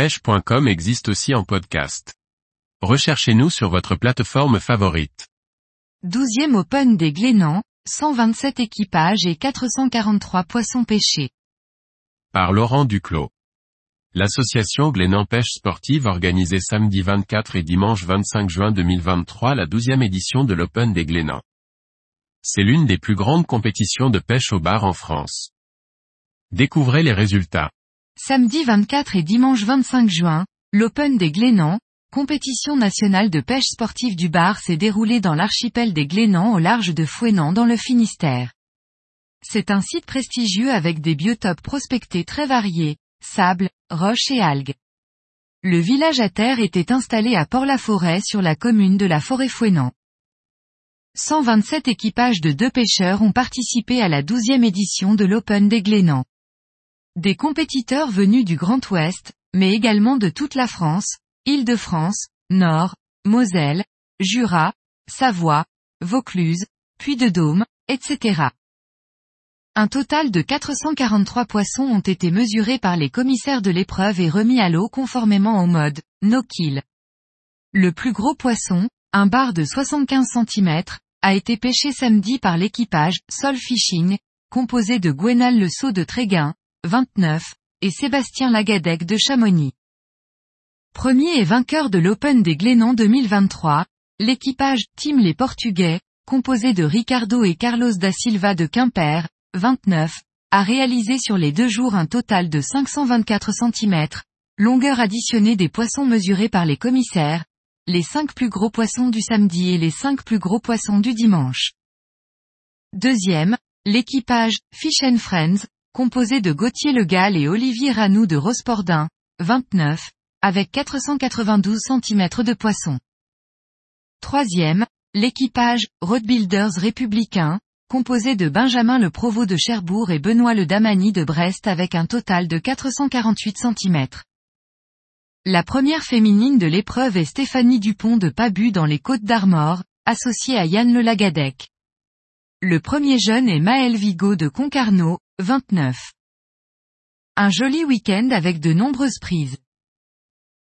pêche.com existe aussi en podcast. Recherchez-nous sur votre plateforme favorite. 12e Open des Glénans, 127 équipages et 443 poissons pêchés. Par Laurent Duclos. L'association Glénan Pêche Sportive organisait samedi 24 et dimanche 25 juin 2023 la 12e édition de l'Open des Glénans. C'est l'une des plus grandes compétitions de pêche au bar en France. Découvrez les résultats. Samedi 24 et dimanche 25 juin, l'Open des Glénans, compétition nationale de pêche sportive du bar s'est déroulée dans l'archipel des Glénans au large de Fouesnant dans le Finistère. C'est un site prestigieux avec des biotopes prospectés très variés, sable, roches et algues. Le village à terre était installé à Port-la-Forêt sur la commune de la Forêt-Fouesnant. 127 équipages de deux pêcheurs ont participé à la douzième édition de l'Open des Glénans. Des compétiteurs venus du Grand Ouest, mais également de toute la France, Île-de-France, Nord, Moselle, Jura, Savoie, Vaucluse, Puy-de-Dôme, etc. Un total de 443 poissons ont été mesurés par les commissaires de l'épreuve et remis à l'eau conformément au mode no kill. Le plus gros poisson, un bar de 75 cm, a été pêché samedi par l'équipage Sol Fishing, composé de Gwenal Le Sceau de Tréguin, 29, et Sébastien Lagadec de Chamonix. Premier et vainqueur de l'Open des Glénans 2023, l'équipage Team Les Portugais, composé de Ricardo et Carlos da Silva de Quimper, 29, a réalisé sur les deux jours un total de 524 cm, longueur additionnée des poissons mesurés par les commissaires, les cinq plus gros poissons du samedi et les cinq plus gros poissons du dimanche. Deuxième, l'équipage Fish and Friends, composé de Gauthier Le Gall et Olivier Ranou de Rospordin, 29, avec 492 cm de poisson. Troisième, l'équipage Roadbuilders républicain, composé de Benjamin Le Provost de Cherbourg et Benoît Le Damani de Brest avec un total de 448 cm. La première féminine de l'épreuve est Stéphanie Dupont de Pabu dans les Côtes d'Armor, associée à Yann Le Lagadec. Le premier jeune est Maël Vigo de Concarneau, 29. Un joli week-end avec de nombreuses prises.